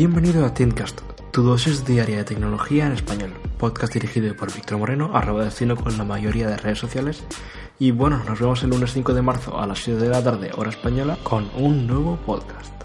Bienvenido a Tintcast, tu dosis diaria de tecnología en español. Podcast dirigido por Víctor Moreno, arroba destino con la mayoría de redes sociales. Y bueno, nos vemos el lunes 5 de marzo a las 7 de la tarde, hora española, con un nuevo podcast.